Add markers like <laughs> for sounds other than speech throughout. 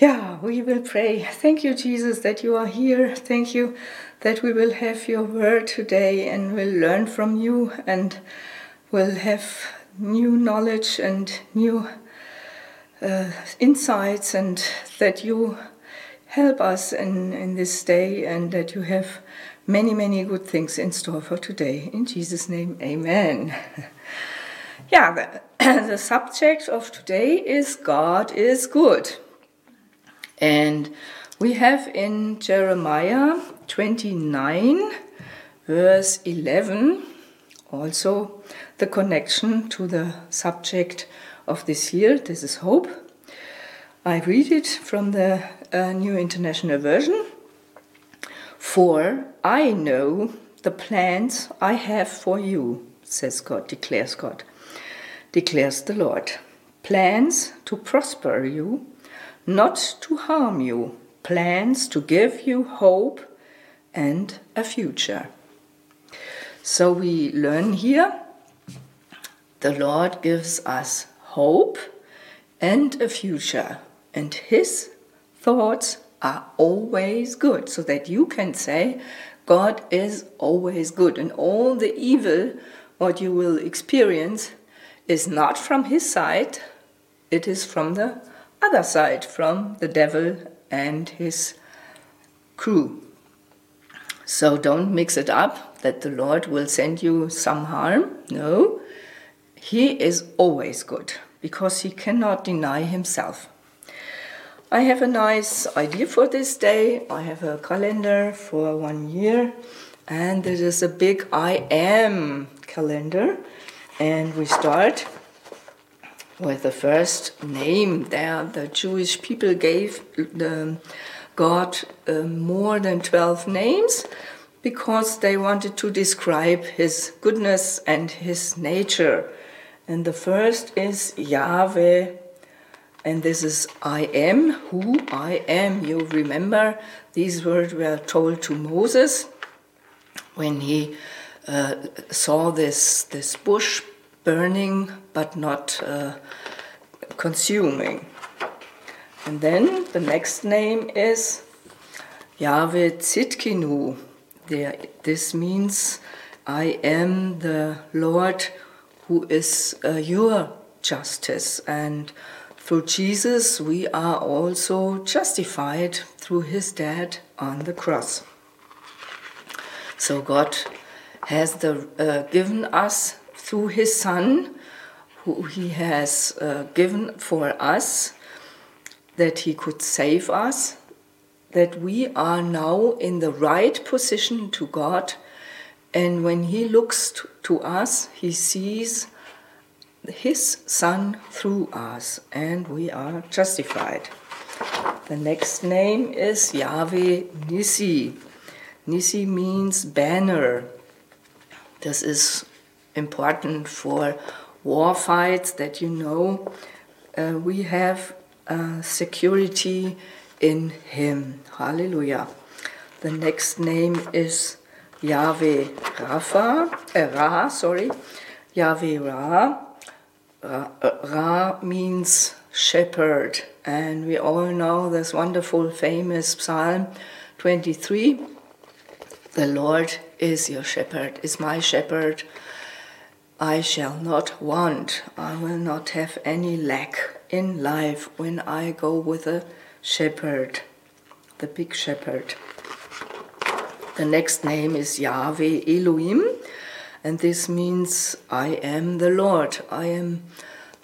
Yeah, we will pray. Thank you, Jesus, that you are here. Thank you that we will have your word today and will learn from you and will have new knowledge and new uh, insights, and that you help us in, in this day and that you have many, many good things in store for today. In Jesus' name, amen. <laughs> yeah, the, <clears throat> the subject of today is God is good. And we have in Jeremiah 29, verse 11, also the connection to the subject of this year. This is hope. I read it from the uh, New International Version. For I know the plans I have for you, says God, declares God, declares the Lord. Plans to prosper you not to harm you, plans to give you hope and a future. So we learn here the Lord gives us hope and a future, and His thoughts are always good, so that you can say, God is always good, and all the evil what you will experience is not from His side, it is from the other side from the devil and his crew. So don't mix it up that the Lord will send you some harm. No, He is always good because He cannot deny Himself. I have a nice idea for this day. I have a calendar for one year, and it is a big I am calendar. And we start with the first name there, the Jewish people gave the God uh, more than 12 names because they wanted to describe his goodness and his nature. And the first is Yahweh, and this is I am who I am. You remember these words were told to Moses when he uh, saw this, this bush burning but not uh, consuming. And then the next name is Yahweh Tzidkenu. This means I am the Lord who is uh, your justice. And through Jesus, we are also justified through his death on the cross. So God has the, uh, given us through his Son, who he has uh, given for us, that he could save us, that we are now in the right position to God. And when he looks to, to us, he sees his Son through us, and we are justified. The next name is Yahweh Nisi. Nisi means banner. This is important for war fights that you know uh, we have uh, security in Him. Hallelujah. The next name is Yahweh Rapha, uh, Ra, sorry, Yahweh Ra. Ra, uh, Ra means shepherd, and we all know this wonderful, famous Psalm 23. The Lord is your shepherd, is my shepherd. I shall not want, I will not have any lack in life when I go with a shepherd, the big shepherd. The next name is Yahweh Elohim, and this means I am the Lord. I am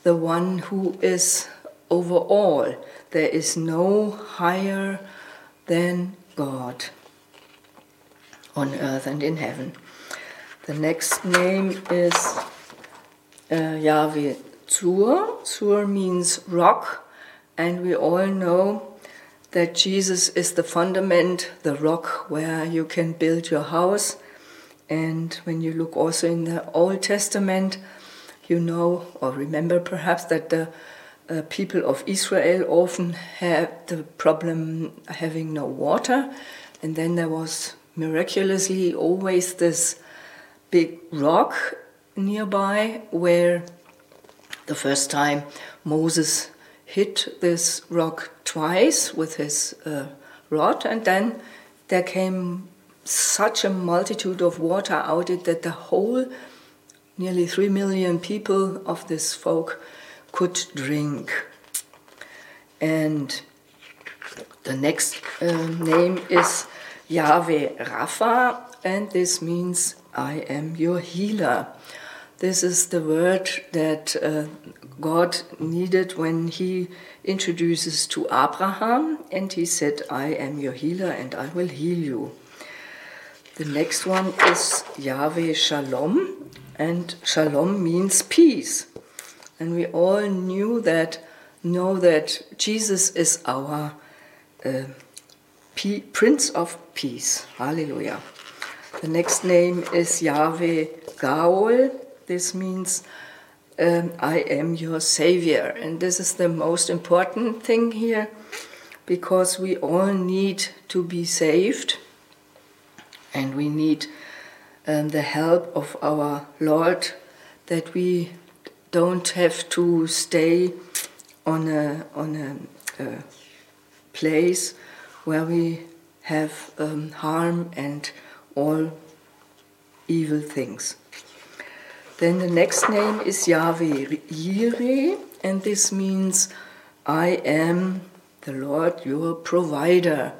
the one who is over all. There is no higher than God on earth and in heaven. The next name is uh, Yahweh Tzur. Tzur means rock, and we all know that Jesus is the fundament, the rock where you can build your house. And when you look also in the Old Testament, you know or remember perhaps that the uh, people of Israel often had the problem having no water, and then there was miraculously always this big rock nearby where the first time Moses hit this rock twice with his uh, rod, and then there came such a multitude of water out it that the whole nearly three million people of this folk could drink. And the next uh, name is Yahweh Rapha, and this means I am your healer. This is the word that uh, God needed when He introduces to Abraham, and He said, I am your healer and I will heal you. The next one is Yahweh Shalom, and Shalom means peace. And we all knew that, know that Jesus is our uh, Prince of Peace. Hallelujah. The next name is Yahweh Gaol. This means um, I am your Savior. And this is the most important thing here because we all need to be saved and we need um, the help of our Lord that we don't have to stay on a, on a, a place where we have um, harm and all evil things. Then the next name is Yahweh Yireh, and this means I am the Lord your provider.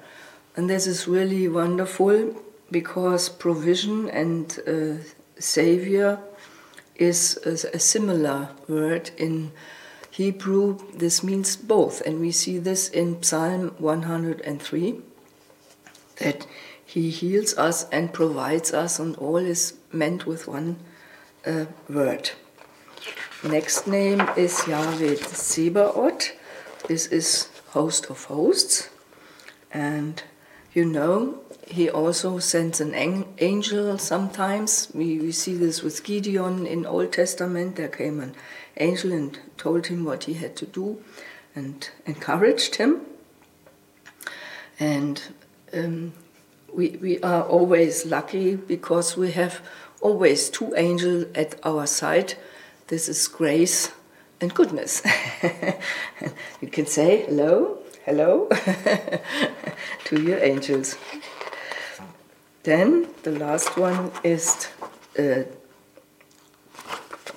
And this is really wonderful because provision and uh, savior is a, a similar word in Hebrew. This means both, and we see this in Psalm 103 that he heals us and provides us, and all is meant with one uh, word. Next name is Yahweh Sebaot. This is host of hosts, and you know he also sends an angel sometimes. We, we see this with Gideon in Old Testament. There came an angel and told him what he had to do and encouraged him. And um, we, we are always lucky because we have always two angels at our side. This is grace and goodness. <laughs> you can say hello, hello <laughs> to your angels. Then the last one is uh,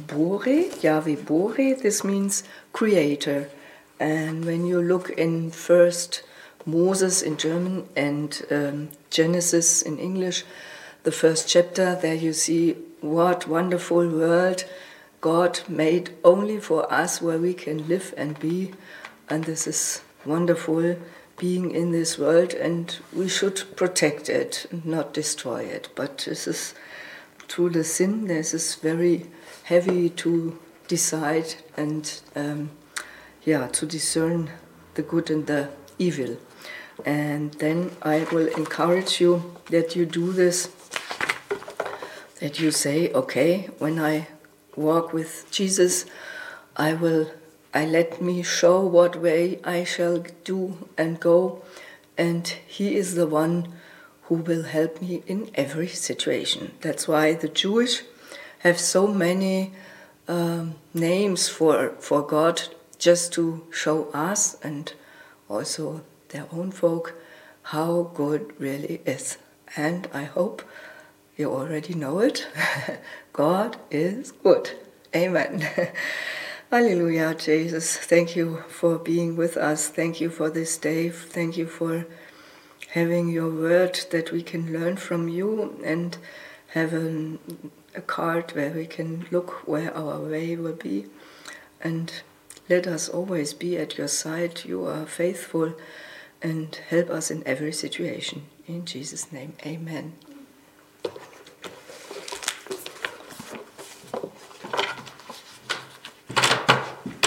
Bore, Yahweh Bore. This means creator. And when you look in First Moses in German and um, Genesis in English, the first chapter, there you see what wonderful world God made only for us where we can live and be. And this is wonderful being in this world, and we should protect it, not destroy it. But this is through the sin, this is very heavy to decide and, um, yeah, to discern the good and the evil. And then I will encourage you that you do this, that you say, okay, when I walk with Jesus, I will I let me show what way I shall do and go, and He is the one who will help me in every situation. That's why the Jewish have so many um, names for, for God just to show us and also their own folk how good really is. And I hope you already know it. <laughs> God is good. Amen. <laughs> Hallelujah, Jesus. Thank you for being with us. Thank you for this day. Thank you for having your word that we can learn from you and have an, a card where we can look where our way will be. And let us always be at your side. You are faithful and help us in every situation. In Jesus' name, amen.